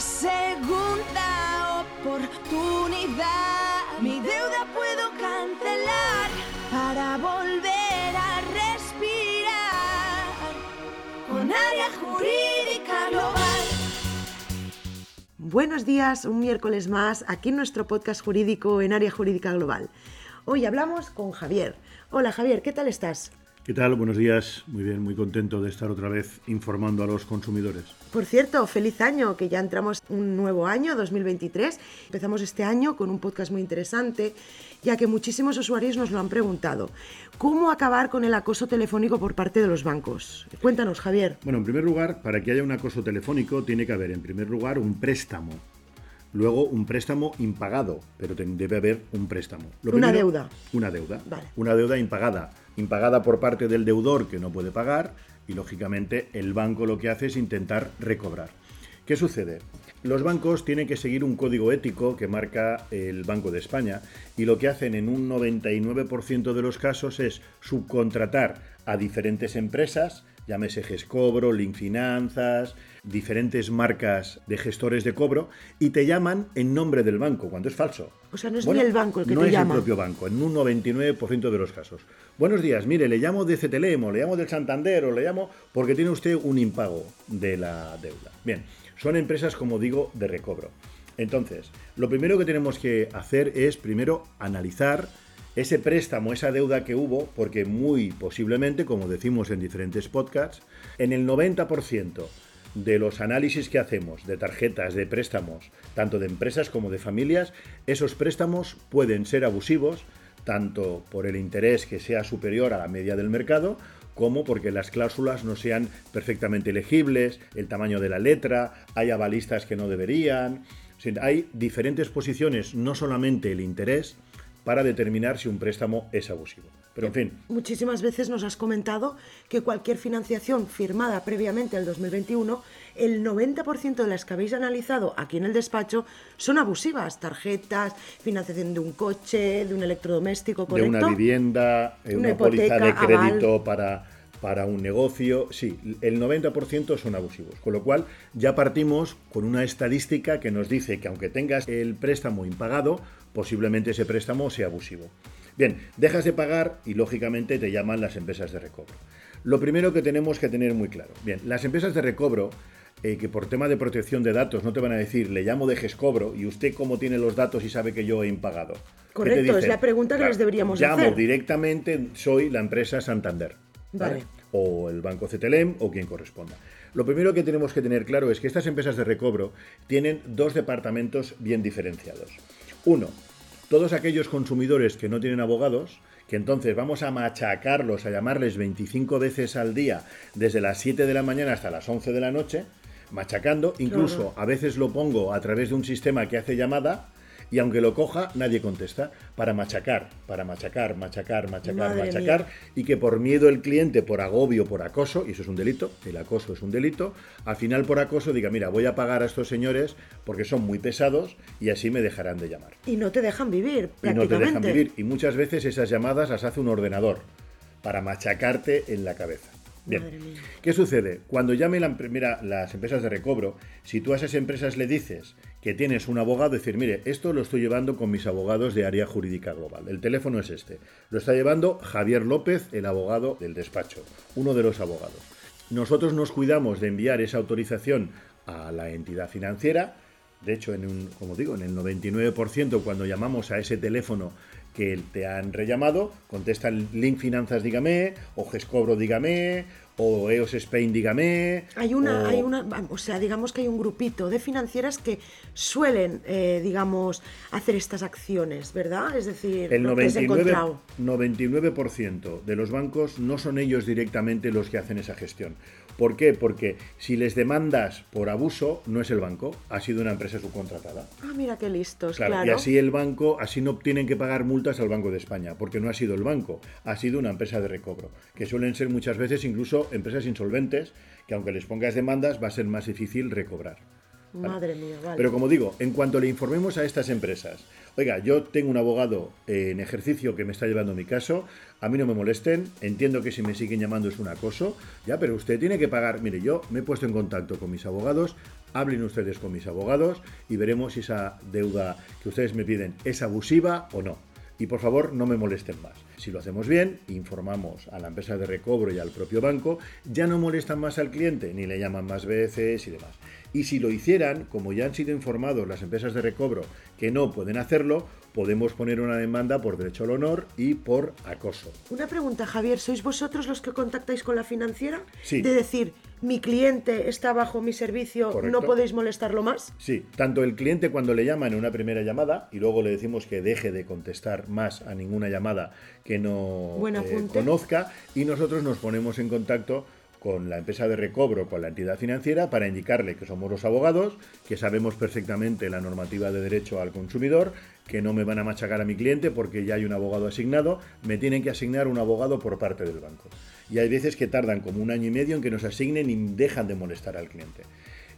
segunda oportunidad. Mi deuda puedo cancelar para volver a respirar con área jurídica global. Buenos días, un miércoles más aquí en nuestro podcast jurídico en área jurídica global. Hoy hablamos con Javier. Hola Javier, ¿qué tal estás? ¿Qué tal? Buenos días. Muy bien, muy contento de estar otra vez informando a los consumidores. Por cierto, feliz año, que ya entramos un nuevo año, 2023. Empezamos este año con un podcast muy interesante, ya que muchísimos usuarios nos lo han preguntado. ¿Cómo acabar con el acoso telefónico por parte de los bancos? Cuéntanos, Javier. Bueno, en primer lugar, para que haya un acoso telefónico tiene que haber, en primer lugar, un préstamo. Luego, un préstamo impagado, pero debe haber un préstamo. una deuda. Una deuda. Vale. Una deuda impagada. Impagada por parte del deudor que no puede pagar y, lógicamente, el banco lo que hace es intentar recobrar. ¿Qué sucede? Los bancos tienen que seguir un código ético que marca el Banco de España y lo que hacen en un 99% de los casos es subcontratar a diferentes empresas, llámese Gescobro, Link Finanzas, diferentes marcas de gestores de cobro y te llaman en nombre del banco, cuando es falso. O sea, no es ni el banco el que no te es llama. el propio banco, en un 99% de los casos. Buenos días, mire, le llamo de CTLM o le llamo del Santander o le llamo porque tiene usted un impago de la deuda. Bien, son empresas, como digo, de recobro. Entonces, lo primero que tenemos que hacer es primero analizar ese préstamo, esa deuda que hubo, porque muy posiblemente, como decimos en diferentes podcasts, en el 90% de los análisis que hacemos de tarjetas, de préstamos, tanto de empresas como de familias, esos préstamos pueden ser abusivos, tanto por el interés que sea superior a la media del mercado, como porque las cláusulas no sean perfectamente legibles, el tamaño de la letra, hay avalistas que no deberían. Hay diferentes posiciones, no solamente el interés, para determinar si un préstamo es abusivo. Pero en fin. Muchísimas veces nos has comentado que cualquier financiación firmada previamente al 2021, el 90% de las que habéis analizado aquí en el despacho son abusivas. Tarjetas, financiación de un coche, de un electrodoméstico, ¿correcto? De una vivienda, eh, una, póliza de crédito para para un negocio, sí, el 90% son abusivos. Con lo cual ya partimos con una estadística que nos dice que aunque tengas el préstamo impagado, posiblemente ese préstamo sea abusivo. Bien, dejas de pagar y lógicamente te llaman las empresas de recobro. Lo primero que tenemos que tener muy claro, bien, las empresas de recobro eh, que por tema de protección de datos no te van a decir, le llamo de Gescobro y usted cómo tiene los datos y sabe que yo he impagado. Correcto, es la pregunta que les deberíamos llamo hacer. Llamo directamente, soy la empresa Santander. Vale. O el banco CTLM o quien corresponda. Lo primero que tenemos que tener claro es que estas empresas de recobro tienen dos departamentos bien diferenciados. Uno, todos aquellos consumidores que no tienen abogados, que entonces vamos a machacarlos, a llamarles 25 veces al día, desde las 7 de la mañana hasta las 11 de la noche, machacando, incluso a veces lo pongo a través de un sistema que hace llamada, y aunque lo coja, nadie contesta, para machacar, para machacar, machacar, machacar, Madre machacar, mía. y que por miedo el cliente, por agobio, por acoso, y eso es un delito, el acoso es un delito, al final por acoso diga, mira, voy a pagar a estos señores porque son muy pesados y así me dejarán de llamar. Y no te dejan vivir, Y no prácticamente. te dejan vivir, y muchas veces esas llamadas las hace un ordenador para machacarte en la cabeza. Bien. ¿Qué sucede? Cuando llame la las empresas de recobro, si tú a esas empresas le dices que tienes un abogado, decir, mire, esto lo estoy llevando con mis abogados de área jurídica global. El teléfono es este. Lo está llevando Javier López, el abogado del despacho, uno de los abogados. Nosotros nos cuidamos de enviar esa autorización a la entidad financiera. De hecho, en un, como digo, en el 99% cuando llamamos a ese teléfono que te han rellamado, contesta el Link Finanzas dígame, o Gescobro dígame, o EOS Spain dígame. Hay una, o- hay una, o sea, digamos que hay un grupito de financieras que suelen, eh, digamos, hacer estas acciones, ¿verdad? Es decir, El lo que has 99%, encontrado. 99% de los bancos no son ellos directamente los que hacen esa gestión. ¿Por qué? Porque si les demandas por abuso, no es el banco, ha sido una empresa subcontratada. Ah, mira qué listos, Claro, claro. y así el banco, así no tienen que pagar multas al Banco de España, porque no ha sido el banco, ha sido una empresa de recobro, que suelen ser muchas veces incluso empresas insolventes, que aunque les pongas demandas va a ser más difícil recobrar. Madre mía, vale. Pero como digo, en cuanto le informemos a estas empresas, oiga, yo tengo un abogado en ejercicio que me está llevando mi caso, a mí no me molesten, entiendo que si me siguen llamando es un acoso, ya, pero usted tiene que pagar, mire, yo me he puesto en contacto con mis abogados, hablen ustedes con mis abogados y veremos si esa deuda que ustedes me piden es abusiva o no. Y por favor, no me molesten más. Si lo hacemos bien, informamos a la empresa de recobro y al propio banco, ya no molestan más al cliente, ni le llaman más veces y demás. Y si lo hicieran, como ya han sido informados las empresas de recobro que no pueden hacerlo, podemos poner una demanda por derecho al honor y por acoso. Una pregunta, Javier, ¿sois vosotros los que contactáis con la financiera? Sí. De decir, mi cliente está bajo mi servicio, Correcto. no podéis molestarlo más. Sí, tanto el cliente cuando le llaman en una primera llamada y luego le decimos que deje de contestar más a ninguna llamada que no eh, conozca y nosotros nos ponemos en contacto con la empresa de recobro, con la entidad financiera, para indicarle que somos los abogados, que sabemos perfectamente la normativa de derecho al consumidor, que no me van a machacar a mi cliente porque ya hay un abogado asignado, me tienen que asignar un abogado por parte del banco. Y hay veces que tardan como un año y medio en que nos asignen y dejan de molestar al cliente.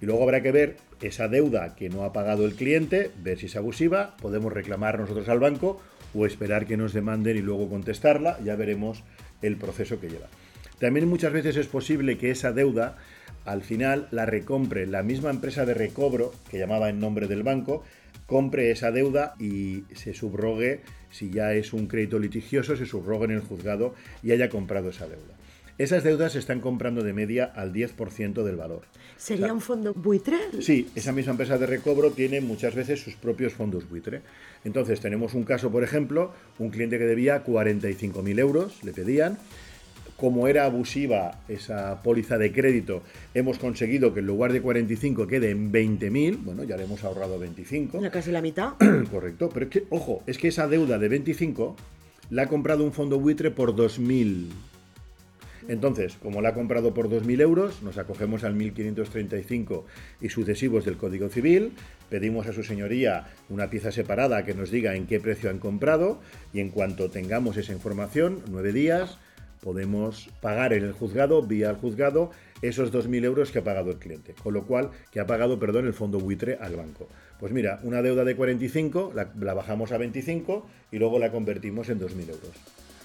Y luego habrá que ver esa deuda que no ha pagado el cliente, ver si es abusiva, podemos reclamar nosotros al banco o esperar que nos demanden y luego contestarla, ya veremos el proceso que lleva. También muchas veces es posible que esa deuda al final la recompre la misma empresa de recobro que llamaba en nombre del banco, compre esa deuda y se subrogue, si ya es un crédito litigioso, se subrogue en el juzgado y haya comprado esa deuda. Esas deudas se están comprando de media al 10% del valor. ¿Sería un fondo buitre? Sí, esa misma empresa de recobro tiene muchas veces sus propios fondos buitre. Entonces tenemos un caso, por ejemplo, un cliente que debía 45.000 euros, le pedían. Como era abusiva esa póliza de crédito, hemos conseguido que en lugar de 45 quede en 20.000. Bueno, ya le hemos ahorrado 25. Ya casi la mitad. Correcto, pero es que, ojo, es que esa deuda de 25 la ha comprado un fondo buitre por 2.000. Entonces, como la ha comprado por 2.000 euros, nos acogemos al 1.535 y sucesivos del Código Civil, pedimos a su señoría una pieza separada que nos diga en qué precio han comprado y en cuanto tengamos esa información, nueve días, podemos pagar en el juzgado, vía el juzgado, esos 2.000 euros que ha pagado el cliente. Con lo cual, que ha pagado, perdón, el fondo buitre al banco. Pues mira, una deuda de 45, la, la bajamos a 25 y luego la convertimos en 2.000 euros.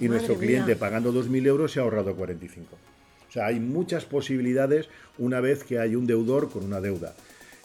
Y Madre nuestro mía. cliente pagando 2.000 euros se ha ahorrado 45. O sea, hay muchas posibilidades una vez que hay un deudor con una deuda.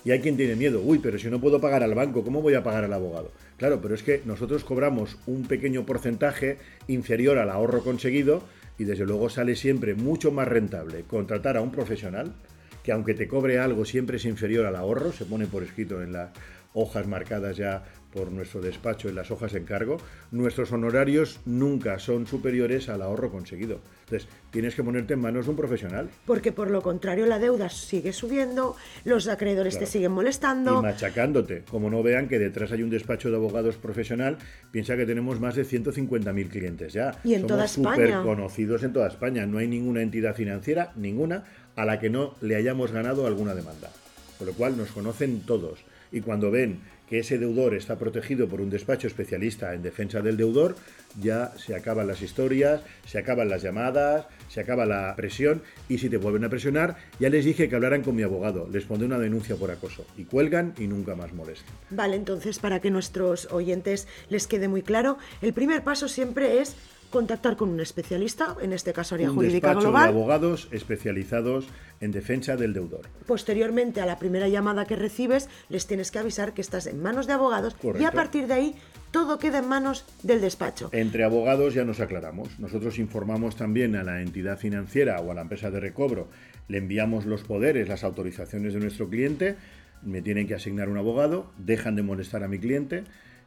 Y hay quien tiene miedo, uy, pero si no puedo pagar al banco, ¿cómo voy a pagar al abogado? Claro, pero es que nosotros cobramos un pequeño porcentaje inferior al ahorro conseguido y desde luego sale siempre mucho más rentable contratar a un profesional que aunque te cobre algo siempre es inferior al ahorro, se pone por escrito en las hojas marcadas ya por nuestro despacho en las hojas de encargo, nuestros honorarios nunca son superiores al ahorro conseguido. Entonces, tienes que ponerte en manos de un profesional Porque por lo contrario la deuda sigue subiendo, los acreedores te siguen molestando. y machacándote. Como no vean que detrás hay un despacho de abogados profesional, piensa que tenemos más de 150.000 clientes ya. Y en toda España. súper conocidos en toda España. No hay ninguna entidad financiera, ninguna, a la que no le hayamos ganado alguna demanda. Con lo cual nos conocen todos. Y cuando ven que ese deudor está protegido por un despacho especialista en defensa del deudor, ya se acaban las historias, se acaban las llamadas, se acaba la presión y si te vuelven a presionar, ya les dije que hablaran con mi abogado, les pondré una denuncia por acoso y cuelgan y nunca más molestan. Vale, entonces para que nuestros oyentes les quede muy claro, el primer paso siempre es contactar con un especialista, en este caso área Un jurídica despacho de abogados especializados en defensa del deudor. Posteriormente a la primera llamada que recibes, les tienes que avisar que estás en manos de abogados y a partir de ahí todo queda en manos del despacho. Entre abogados ya nos aclaramos. Nosotros informamos también a la entidad financiera o a la empresa de recobro, le enviamos los poderes, las autorizaciones de nuestro cliente, me tienen que asignar un abogado, dejan de molestar a mi cliente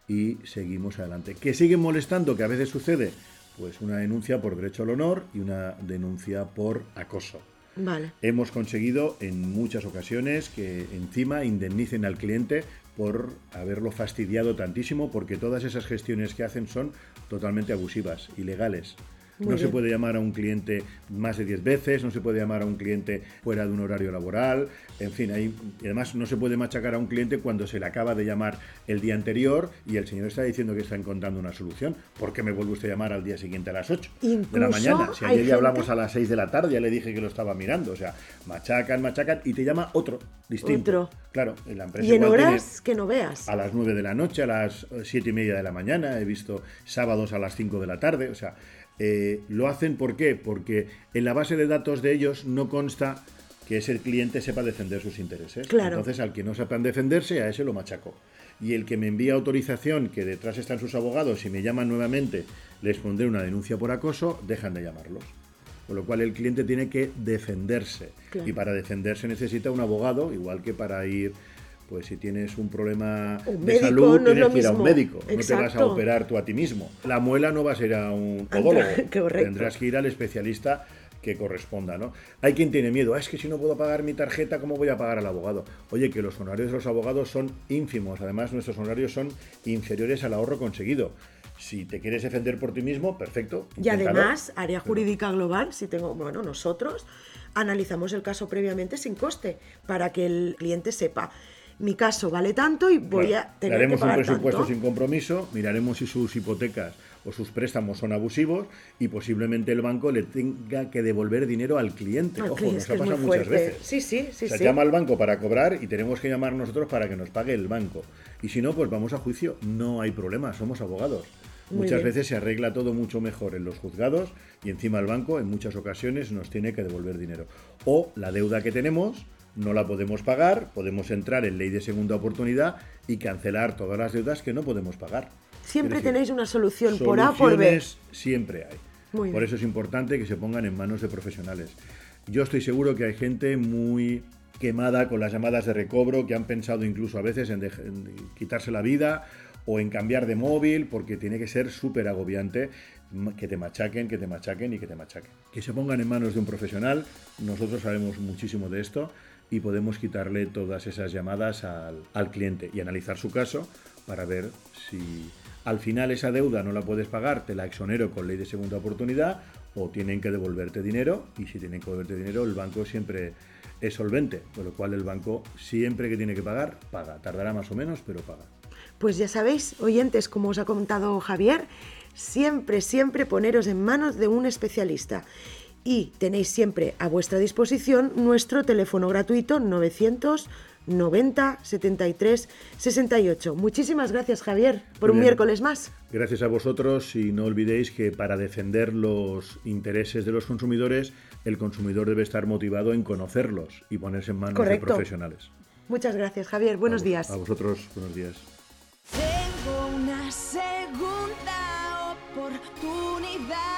y seguimos adelante. ¿Que siguen molestando? Que a veces sucede. Pues una denuncia por derecho al honor y una denuncia por acoso. Vale. Hemos conseguido en muchas ocasiones que encima indemnicen al cliente por haberlo fastidiado tantísimo, porque todas esas gestiones que hacen son totalmente abusivas, ilegales. No se puede llamar a un cliente más de 10 veces, no se puede llamar a un cliente fuera de un horario laboral, en fin, ahí, y además no se puede machacar a un cliente cuando se le acaba de llamar el día anterior y el señor está diciendo que está encontrando una solución. ¿Por qué me vuelve usted a llamar al día siguiente a las 8 de la mañana? Si ayer ya hablamos a las 6 de la tarde, ya le dije que lo estaba mirando. O sea, machacan, machacan y te llama otro distinto. Otro. Claro, en la empresa. Y en horas que no veas. A las 9 de la noche, a las 7 y media de la mañana, he visto sábados a las 5 de la tarde, o sea. Eh, lo hacen ¿por qué? Porque en la base de datos de ellos no consta que ese cliente sepa defender sus intereses. Claro. Entonces, al que no sepan defenderse, a ese lo machaco. Y el que me envía autorización, que detrás están sus abogados, y me llaman nuevamente, les pondré una denuncia por acoso, dejan de llamarlos. Con lo cual el cliente tiene que defenderse. Claro. Y para defenderse necesita un abogado, igual que para ir pues si tienes un problema Un de salud, no tienes que ir a un médico. No te vas a operar tú a ti mismo. La muela no vas a ir a un podólogo. Tendrás que ir al especialista que corresponda, ¿no? Hay quien tiene miedo, "Ah, es que si no puedo pagar mi tarjeta, ¿cómo voy a pagar al abogado? Oye, que los honorarios de los abogados son ínfimos, además nuestros honorarios son inferiores al ahorro conseguido. Si te quieres defender por ti mismo, perfecto. Y inténtalo. además, área jurídica global, si tengo, bueno, nosotros analizamos el caso previamente sin coste para que el cliente sepa mi caso vale tanto y voy Claro, a tener que pagar un presupuesto tanto. sin compromiso, miraremos si sus hipotecas o sus préstamos son abusivos y posiblemente el banco le tenga que devolver dinero al cliente. Al Ojo, cliente, nos ha pasado muchas veces. Sí, sí, sí, o sea, sí. llama al banco para cobrar y tenemos que llamar nosotros para que nos pague el banco. Y si no, pues vamos a juicio. No hay problema, somos abogados. Muy Muchas bien. veces se arregla todo mucho mejor en los juzgados y encima el banco en muchas ocasiones nos tiene que devolver dinero. O la deuda que tenemos no la podemos pagar, podemos entrar en ley de segunda oportunidad y cancelar todas las deudas que no podemos pagar. Siempre decir, tenéis una solución por A por B. Siempre hay. Muy por bien. eso es importante que se pongan en manos de profesionales. Yo estoy seguro que hay gente muy quemada con las llamadas de recobro, que han pensado incluso a veces en, en quitarse la vida o en cambiar de móvil, porque tiene que ser súper agobiante que te machaquen, que te machaquen y que te machaquen. Que se pongan en manos de un profesional, nosotros sabemos muchísimo de esto y podemos quitarle todas esas llamadas al, al cliente y analizar su caso para ver si al final esa deuda no la puedes pagar, te la exonero con ley de segunda oportunidad o tienen que devolverte dinero y si tienen que devolverte dinero el banco siempre es solvente, con lo cual el banco siempre que tiene que pagar, paga. Tardará más o menos, pero paga. Pues ya sabéis, oyentes, como os ha comentado Javier, siempre, siempre poneros en manos de un especialista. Y tenéis siempre a vuestra disposición nuestro teléfono gratuito 990 73 68. Muchísimas gracias, Javier, por un miércoles más. Gracias a vosotros y no olvidéis que para defender los intereses de los consumidores, el consumidor debe estar motivado en conocerlos y ponerse en manos Correcto. de profesionales. Muchas gracias, Javier. Buenos A días. A vosotros, buenos días. Tengo una segunda oportunidad.